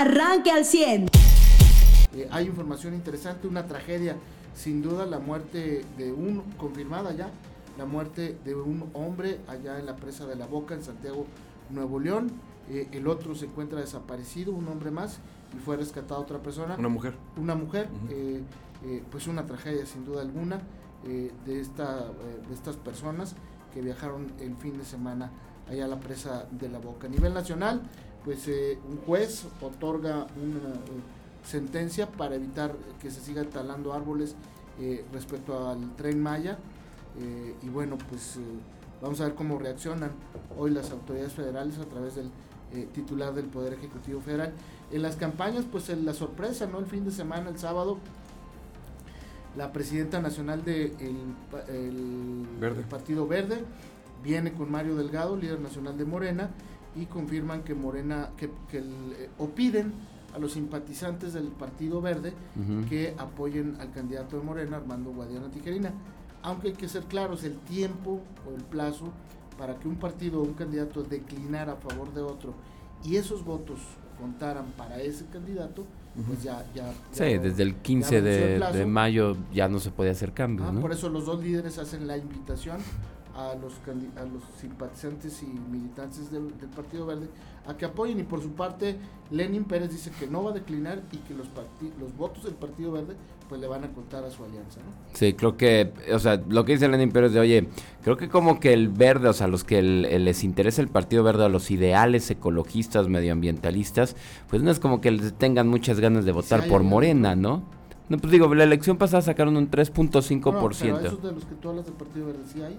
arranque al 100. Eh, hay información interesante, una tragedia, sin duda la muerte de un, confirmada ya, la muerte de un hombre allá en la presa de la Boca, en Santiago, Nuevo León. Eh, el otro se encuentra desaparecido, un hombre más, y fue rescatada otra persona. Una mujer. Una mujer, eh, pues una tragedia sin duda alguna de, esta, de estas personas que viajaron el fin de semana allá a la presa de la Boca. A nivel nacional, pues un juez otorga una sentencia para evitar que se sigan talando árboles eh, respecto al tren Maya. Eh, y bueno, pues eh, vamos a ver cómo reaccionan hoy las autoridades federales a través del titular del Poder Ejecutivo Federal. En las campañas, pues en la sorpresa, ¿no? El fin de semana, el sábado, la presidenta nacional del de Partido Verde viene con Mario Delgado, líder nacional de Morena, y confirman que Morena, que, o piden a los simpatizantes del Partido Verde que apoyen al candidato de Morena, Armando Guadiana Tijerina. Aunque hay que ser claros, el tiempo o el plazo para que un partido o un candidato declinara a favor de otro y esos votos contaran para ese candidato, pues ya... ya, sí, desde el 15 de, mayo ya no se puede hacer cambio. Ah, por eso los dos líderes hacen la invitación a los, a los simpatizantes y militantes del, Partido Verde a que apoyen y por su parte Lenin Pérez dice que no va a declinar y que los, los votos del Partido Verde pues le van a contar a su alianza, ¿no? Sí, creo que, o sea, lo que dice Lenin Pérez de, oye, creo que como que el verde, o sea, los que les interesa el Partido Verde, a los ideales ecologistas, medioambientalistas, pues no es como que les tengan muchas ganas de votar por Morena, ¿no? No, pues digo, la elección pasada sacaron un 3.5%. No, esos de los que tú hablas del Partido Verde, ¿sí hay?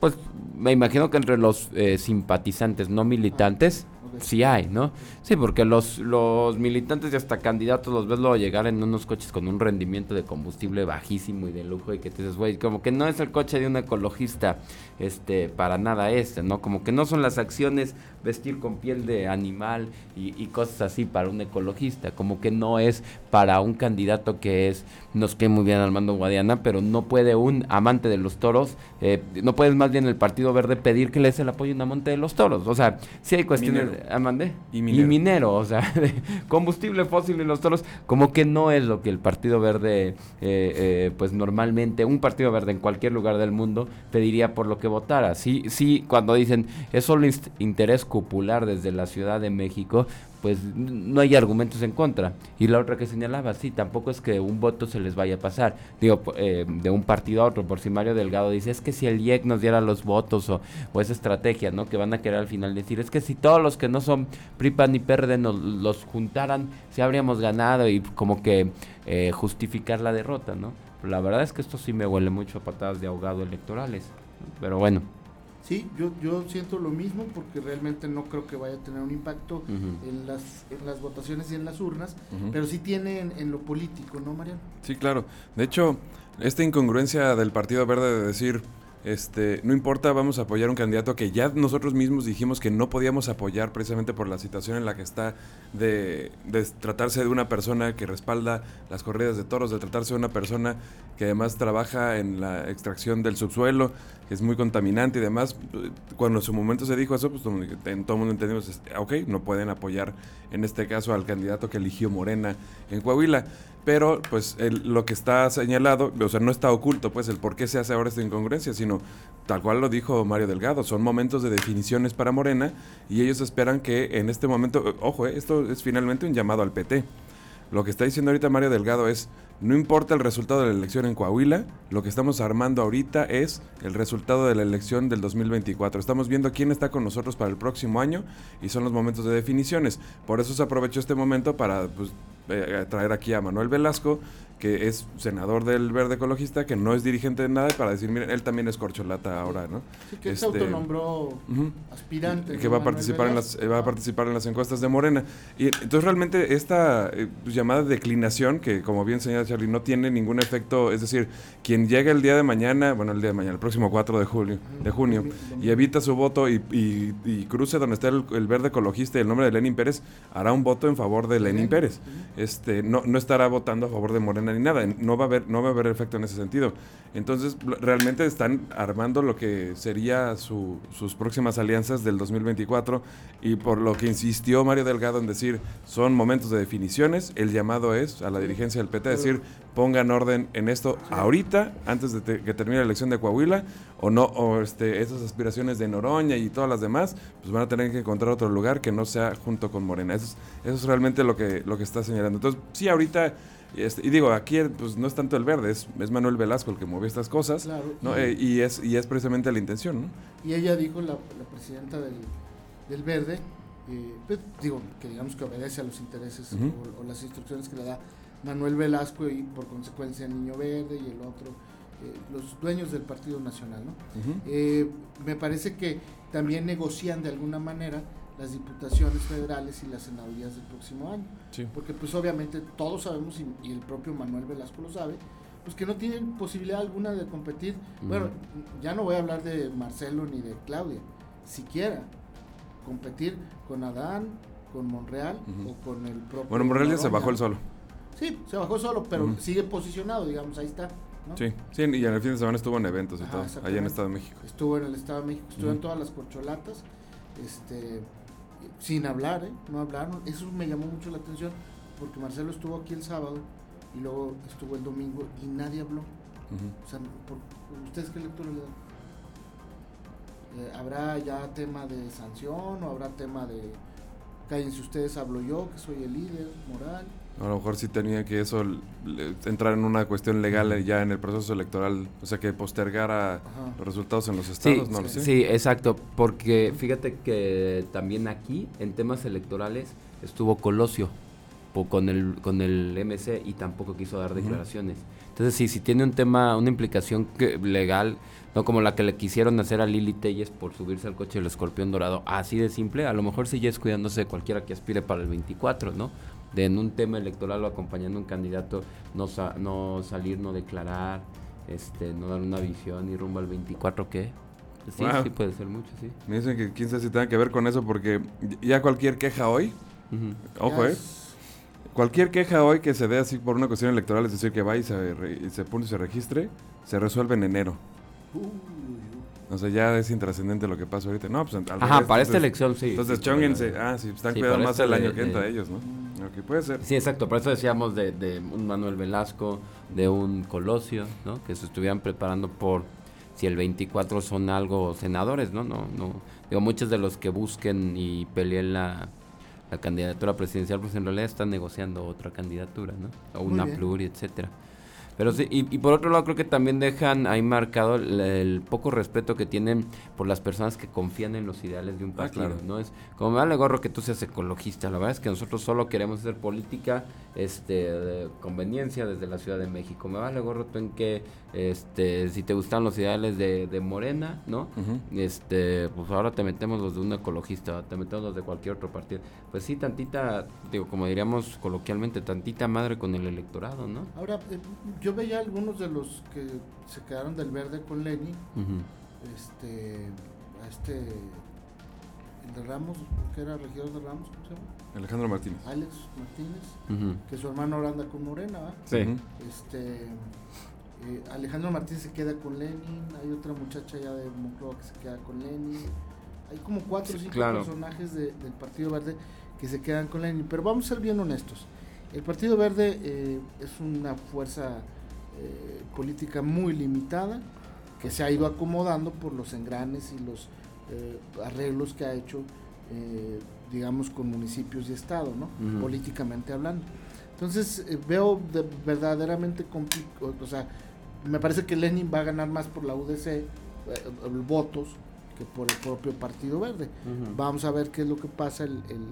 Pues me imagino que entre los eh, simpatizantes no militantes sí hay, ¿no? Sí, porque los, los militantes y hasta candidatos los ves luego llegar en unos coches con un rendimiento de combustible bajísimo y de lujo y que te dices, güey, como que no es el coche de un ecologista, este, para nada este, ¿no? Como que no son las acciones vestir con piel de animal y, cosas así para un ecologista, como que no es para un candidato que es, nos quede muy bien Armando Guadiana, pero no puede un amante de los toros, eh, no puedes más bien el Partido Verde pedir que le des el apoyo a un amante de los toros, o sea, si hay cuestiones, amande, y minero. o sea, combustible fósil y los toros, como que no es lo que el Partido Verde, eh, eh, pues normalmente, un Partido Verde en cualquier lugar del mundo pediría por lo que votara, sí, sí, cuando dicen, es solo interés popular desde la Ciudad de México, pues no hay argumentos en contra. Y la otra que señalaba, sí, tampoco es que un voto se les vaya a pasar, digo, eh, de un partido a otro, por si Mario Delgado dice, es que si el IEC nos diera los votos o, esa estrategia, ¿no? Que van a querer al final decir, es que si todos los que no son PRIPA ni PRD nos los juntaran, si habríamos ganado y como que eh, justificar la derrota, ¿no? la verdad es que esto sí me huele mucho a patadas de ahogado electorales, pero bueno. Sí, yo, yo siento lo mismo porque realmente no creo que vaya a tener un impacto en, las, en las votaciones y en las urnas, pero sí tiene en, lo político, ¿no, Mariano? Sí, claro. De hecho, esta incongruencia del Partido Verde de decir, este, no importa, vamos a apoyar un candidato que ya nosotros mismos dijimos que no podíamos apoyar precisamente por la situación en la que está de, tratarse de una persona que respalda las corridas de toros, de tratarse de una persona que además trabaja en la extracción del subsuelo, que es muy contaminante y demás. Cuando en su momento se dijo eso, pues todo, el mundo entendimos, este, ok, no pueden apoyar en este caso al candidato que eligió Morena en Coahuila pero pues lo que está señalado, o sea, no está oculto, pues el por qué se hace ahora esta incongruencia, sino tal cual lo dijo Mario Delgado, son momentos de definiciones para Morena y ellos esperan que en este momento, ojo, eh, esto es finalmente un llamado al PT. Lo que está diciendo ahorita Mario Delgado es, no importa el resultado de la elección en Coahuila, lo que estamos armando ahorita es el resultado de la elección del 2024. Estamos viendo quién está con nosotros para el próximo año y son los momentos de definiciones. Por eso se aprovechó este momento para pues, eh, traer aquí a Manuel Velasco, que es senador del Verde Ecologista, que no es dirigente de nada, para decir, miren, él también es corcholata ahora, ¿no? Sí, que se este, autonombró aspirante. Que va a participar en las va a participar en las encuestas de Morena. Y entonces realmente esta eh, pues, llamada declinación, que como bien señala Charlie, no tiene ningún efecto, es decir, quien llega el día de mañana, bueno, el día de mañana, el próximo 4 de julio, de junio, y evita su voto y, y, cruce donde está el, Verde Ecologista y el nombre de Lenin Pérez, hará un voto en favor de Lenin Pérez. Este, no, no estará votando a favor de Morena Ni nada. No va a haber, no va a haber efecto en ese sentido. Entonces, realmente están armando lo que sería su, sus próximas alianzas del 2024 y por lo que insistió Mario Delgado en decir, son momentos de definiciones, el llamado es a la dirigencia del PT a decir, pongan orden en esto ahorita, antes de que termine la elección de Coahuila, o no, o este, esas aspiraciones de Noroña y todas las demás, pues van a tener que encontrar otro lugar que no sea junto con Morena. Eso es, eso es realmente lo que, lo que está señalando. Entonces, sí, ahorita y, este, y digo, aquí pues no es tanto el verde, es, es Manuel Velasco el que movió estas cosas, ¿no? y, eh, y, es, y es precisamente la intención, ¿no? Y ella dijo, la, la presidenta del, del verde, eh, pues, digo, que digamos que obedece a los intereses o, las instrucciones que le da Manuel Velasco y por consecuencia Niño Verde y el otro, eh, los dueños del Partido Nacional, ¿no? me parece que también negocian de alguna manera las diputaciones federales y las senadurías del próximo año. Porque pues obviamente todos sabemos, y, el propio Manuel Velasco lo sabe, pues que no tienen posibilidad alguna de competir. Bueno, ya no voy a hablar de Marcelo ni de Claudia, siquiera competir con Adán, con Monreal o con el propio... Bueno, Monreal ya se bajó el solo. Sí, se bajó solo, pero sigue posicionado, digamos, ahí está. Sí, sí, y en el fin de semana estuvo en eventos y todo, allá en Estado de México. Estuvo en el Estado de México, estuvo en todas las corcholatas. Este, sin hablar, ¿eh? no hablaron. Eso me llamó mucho la atención porque Marcelo estuvo aquí el sábado y luego estuvo el domingo y nadie habló. O sea, ¿ustedes qué lectura le dan? Eh, ¿Habrá ya tema de sanción o habrá tema de cállense ustedes, hablo yo, que soy el líder moral? A lo mejor sí tenía que eso entrar en una cuestión legal ya en el proceso electoral, o sea, que postergara los resultados en los estados, sí, no lo sé. Sí, exacto, porque fíjate que también aquí en temas electorales estuvo Colosio con el con el MC y tampoco quiso dar declaraciones. Entonces, sí, si tiene un tema, una implicación legal, no como la que le quisieron hacer a Lili Telles por subirse al coche del escorpión dorado, así de simple, a lo mejor sí ya es cuidándose de cualquiera que aspire para el 24, ¿no? De en un tema electoral o acompañando a un candidato no, no salir, no declarar, este, no dar una visión y rumbo al 24, ¿qué? Sí, sí puede ser mucho, sí. Me dicen que quién sabe si tenga que ver con eso porque ya cualquier queja hoy, ojo, ¿eh? Cualquier queja hoy que se dé así por una cuestión electoral, es decir, que vaya y se, se pone y se registre, se resuelve en enero. O sea, ya es intrascendente lo que pasa ahorita. No, pues Ajá, para esta elección sí. Entonces, sí, chonguense. Ah, sí, están cuidando más el año que entra ellos, ¿no? Ok, puede ser. Sí, exacto. Por eso decíamos de, de un Manuel Velasco, de un Colosio, ¿no? Que se estuvieran preparando por si el 24 son algo senadores, ¿no? No, no. Digo, muchos de los que busquen y peleen la, la candidatura presidencial, pues en realidad están negociando otra candidatura, ¿no? O una pluri, etcétera. Pero sí, y, por otro lado creo que también dejan ahí marcado el, poco respeto que tienen por las personas que confían en los ideales de un ah, partido, ¿no? Es como me vale gorro que tú seas ecologista, la verdad es que nosotros solo queremos hacer política este de conveniencia desde la Ciudad de México. Me vale gorro tú en que este si te gustan los ideales de, de Morena, ¿no? Este, pues ahora te metemos los de un ecologista, te metemos los de cualquier otro partido. Pues sí, tantita, digo, como diríamos coloquialmente, tantita madre con el electorado, ¿no? Ahora eh, yo yo veía algunos de los que se quedaron del verde con Lenny, este, a este, el de Ramos, que era regidor de Ramos, ¿cómo se llama? Alejandro Martínez. Alex Martínez, que su hermano ahora anda con Morena, ¿verdad? Sí. Este, eh, Alejandro Martínez se queda con Lenin, hay otra muchacha ya de Moncloa que se queda con Lenin, hay como cuatro o cinco personajes del Partido Verde que se quedan con Lenin, pero vamos a ser bien honestos. El Partido Verde eh, es una fuerza eh, política muy limitada que se ha ido acomodando por los engranes y los eh, arreglos que ha hecho, eh, digamos, con municipios y estado, ¿no? Políticamente hablando. Entonces veo verdaderamente complicado, o sea, me parece que Lenin va a ganar más por la UDC, votos, que por el propio Partido Verde. Vamos a ver qué es lo que pasa el, el,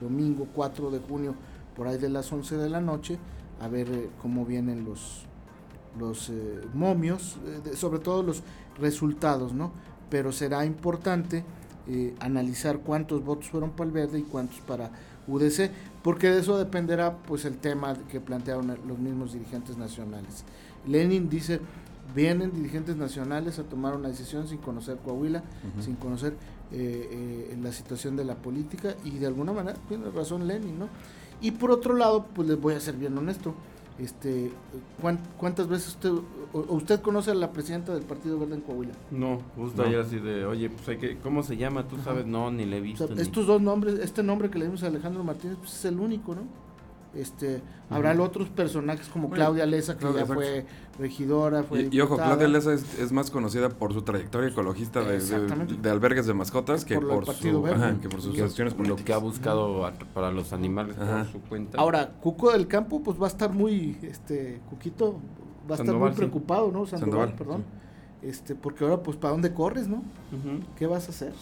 domingo 4 de junio, por ahí de las 11 de la noche, a ver cómo vienen los, los eh, momios, eh, sobre todo los resultados, ¿no? Pero será importante eh, analizar cuántos votos fueron para el verde y cuántos para UDC, porque de eso dependerá pues el tema que plantearon los mismos dirigentes nacionales. Lenin dice, vienen dirigentes nacionales a tomar una decisión sin conocer Coahuila, sin conocer la situación de la política y de alguna manera tiene razón Lenin, ¿no? Y por otro lado, pues les voy a ser bien honesto, Este, ¿cuán- ¿Cuántas veces usted, o- usted conoce a la presidenta del Partido Verde en Coahuila? No, justo No. ayer así de, oye, pues hay que, ¿cómo se llama? Tú Ajá. sabes, no, ni le he O visto. sea, ni- estos dos nombres, este nombre que le dimos a Alejandro Martínez, pues es el único, ¿no? Este, habrá otros personajes como Bueno, Claudia Leza, que Claudia, ya fue regidora, fue Y, y ojo. Claudia Leza es, es más conocida por su trayectoria ecologista de, de, Exactamente. de albergues de mascotas que Por su, ajá, que por sus que- acciones lo políticas. que ha buscado a- para los animales Ajá. por su cuenta. Ahora, Cuco del Campo, pues va a estar muy, este, Cuquito, va a estar muy sí. preocupado, ¿no? Sandoval, Sandoval, perdón. Este, porque ahora, pues, ¿para dónde corres, no? ¿Qué vas a hacer?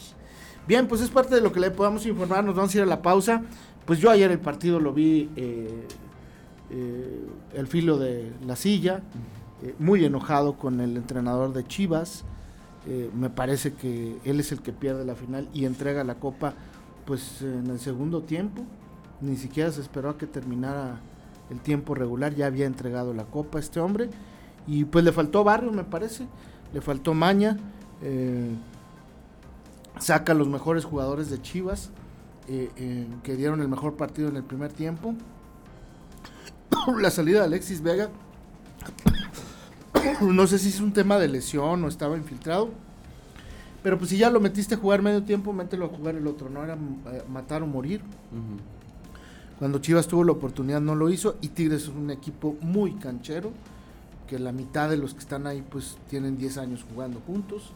Bien, pues es parte de lo que le podamos informar. Nos vamos a ir a la pausa. Pues yo ayer el partido lo vi eh, eh, el filo de la silla, eh, muy enojado con el entrenador de Chivas. Me parece que él es el que pierde la final y entrega la copa pues en el segundo tiempo. Ni siquiera se esperó a que terminara el tiempo regular, ya había entregado la copa este hombre. Y pues le faltó barrio, me parece. Le faltó maña. saca a los mejores jugadores de Chivas eh, eh, que dieron el mejor partido en el primer tiempo. la salida de Alexis Vega, no sé si es un tema de lesión o estaba infiltrado, pero pues si ya lo metiste a jugar medio tiempo, mételo a jugar el otro, no era eh, matar o morir. Cuando Chivas tuvo la oportunidad no lo hizo y Tigres es un equipo muy canchero, que la mitad de los que están ahí pues tienen 10 años jugando juntos.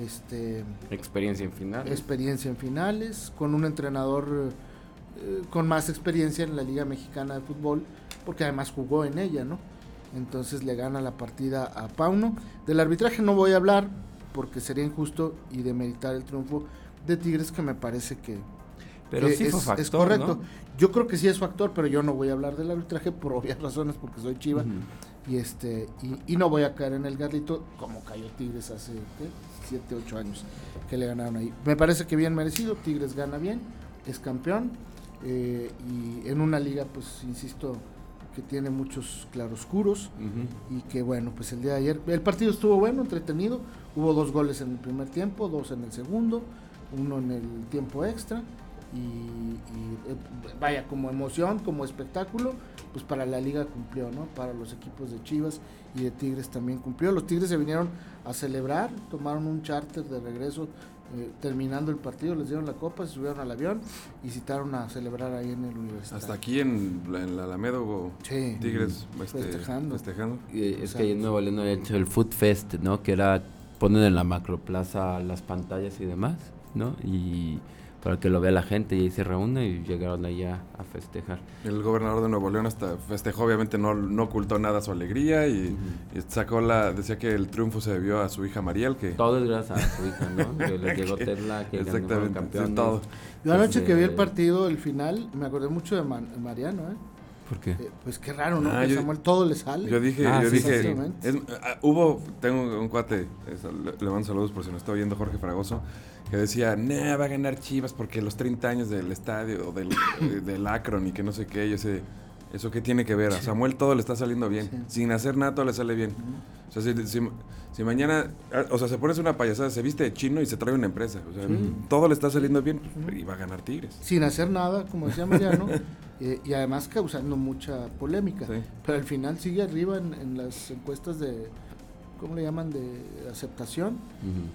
Este, Experiencia en final. experiencia en finales, con un entrenador eh, con más experiencia en la Liga Mexicana de Fútbol, porque además jugó en ella, ¿no? Entonces le gana la partida a Pauno. Del arbitraje no voy a hablar, porque sería injusto y demeritar el triunfo de Tigres, que me parece que, Pero que sí es, fue factor, es correcto. ¿no? Yo creo que sí es factor, pero yo no voy a hablar del arbitraje por obvias razones, porque soy chiva. Y este y, y no voy a caer en el garlito como cayó Tigres hace 7, 8 años que le ganaron ahí. Me parece que bien merecido, Tigres gana bien, es campeón eh, y en una liga pues insisto que tiene muchos claroscuros y que bueno, pues el día de ayer el partido estuvo bueno, entretenido, hubo dos goles en el primer tiempo, dos en el segundo, uno en el tiempo extra y, y, eh, vaya como emoción, como espectáculo, pues para la liga cumplió, ¿no? Para los equipos de Chivas y de Tigres también cumplió. Los Tigres se vinieron a celebrar, tomaron un charter de regreso eh, terminando el partido, les dieron la copa, se subieron al avión y citaron a celebrar ahí en el universitario. Hasta aquí en, la- en la Alameda hubo Sí. Tigres este, Festejando. festejando. Eh, es Exacto. que ahí en Nuevo León había hecho el Food Fest, ¿no? Que era poner en la macroplaza las pantallas y demás, ¿no? Y para que lo vea la gente y ahí se reúne y llegaron allá a festejar. El gobernador de Nuevo León hasta festejó, obviamente no, no ocultó nada su alegría y, y sacó la, decía que el triunfo se debió a su hija Mariel, que Todo es gracias a su hija, ¿no? Que le llegó Tesla, que ganó exactamente, sí, campeón. todo. Yo anoche que vi el Este, partido, el final, me acordé mucho de Man- Mariano, ¿eh? ¿Por qué? Eh, Pues qué raro, ¿no? Ah, que yo- Samuel todo le sale. Yo dije, Ah, yo sí, dije, sí, sí. es- ah, hubo, tengo un cuate, es- le, le mando saludos por si no está oyendo Jorge Fragoso, que decía, nah, va a ganar Chivas porque los 30 años del estadio, o del, eh, del Akron y que no sé qué, yo sé, eso qué tiene que ver, a Samuel todo le está saliendo bien, sin hacer nada todo le sale bien. O sea, si, si- si mañana, ah, o sea, se pone una payasada, se viste de chino y se trae una empresa, o sea, todo le está saliendo bien y va a ganar Tigres. Sin hacer nada, como decía Mariano, eh, y además causando mucha polémica. Pero al final sigue arriba en, en las encuestas de, ¿cómo le llaman? De aceptación.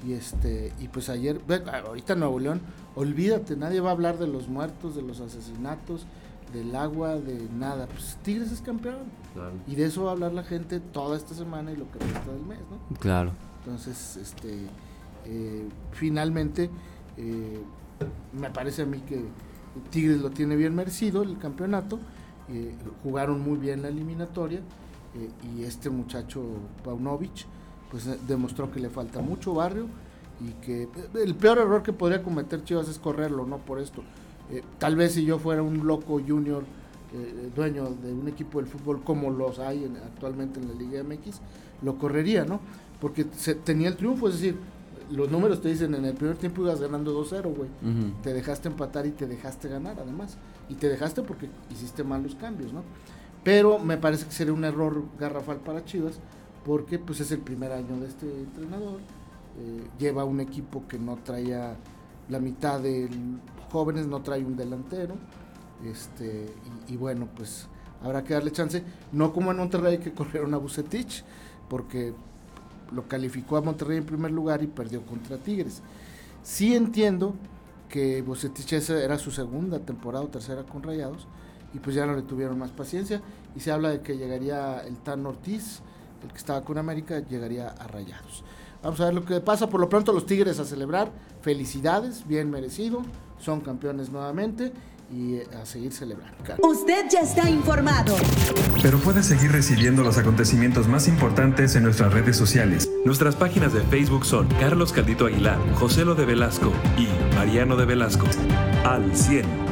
Y este y pues ayer, ahorita en Nuevo León, olvídate, nadie va a hablar de los muertos, de los asesinatos, del agua, de nada. Pues Tigres es campeón. Claro. Y de eso va a hablar la gente toda esta semana y lo que resta del mes, ¿no? Claro. Entonces, este, eh, finalmente, eh, me parece a mí que Tigres lo tiene bien merecido el campeonato. eh, jugaron muy bien la eliminatoria y este muchacho Paunovic pues demostró que le falta mucho barrio y que el peor error que podría cometer Chivas es correrlo, no por esto. Eh, tal vez si yo fuera un loco junior eh, dueño de un equipo del fútbol como los hay en- actualmente en la Liga MX, lo correría, ¿no? Porque se, tenía el triunfo, es decir, los números te dicen en el primer tiempo ibas ganando 2-0, güey. Te dejaste empatar y te dejaste ganar, además. Y te dejaste porque hiciste mal los cambios, ¿no? Pero me parece que sería un error garrafal para Chivas, porque pues es el primer año de este entrenador. eh, lleva un equipo que no traía la mitad de jóvenes, no trae un delantero. Este, y, bueno, pues habrá que darle chance, no como en Monterrey que corrieron a Bucetich, porque lo calificó a Monterrey en primer lugar y perdió contra Tigres. Sí entiendo que Bucetich era su segunda temporada o tercera con Rayados y pues ya no le tuvieron más paciencia y se habla de que llegaría el Tan Ortiz, el que estaba con América, llegaría a Rayados. Vamos a ver lo que pasa. Por lo pronto los Tigres a celebrar. Felicidades, bien merecido. Son campeones nuevamente y eh, a seguir celebrando. Usted ya está informado. Pero puede seguir recibiendo los acontecimientos más importantes en nuestras redes sociales. Nuestras páginas de Facebook son Carlos Caldito Aguilar, José Lo de Velasco y Mariano de Velasco. Al 100.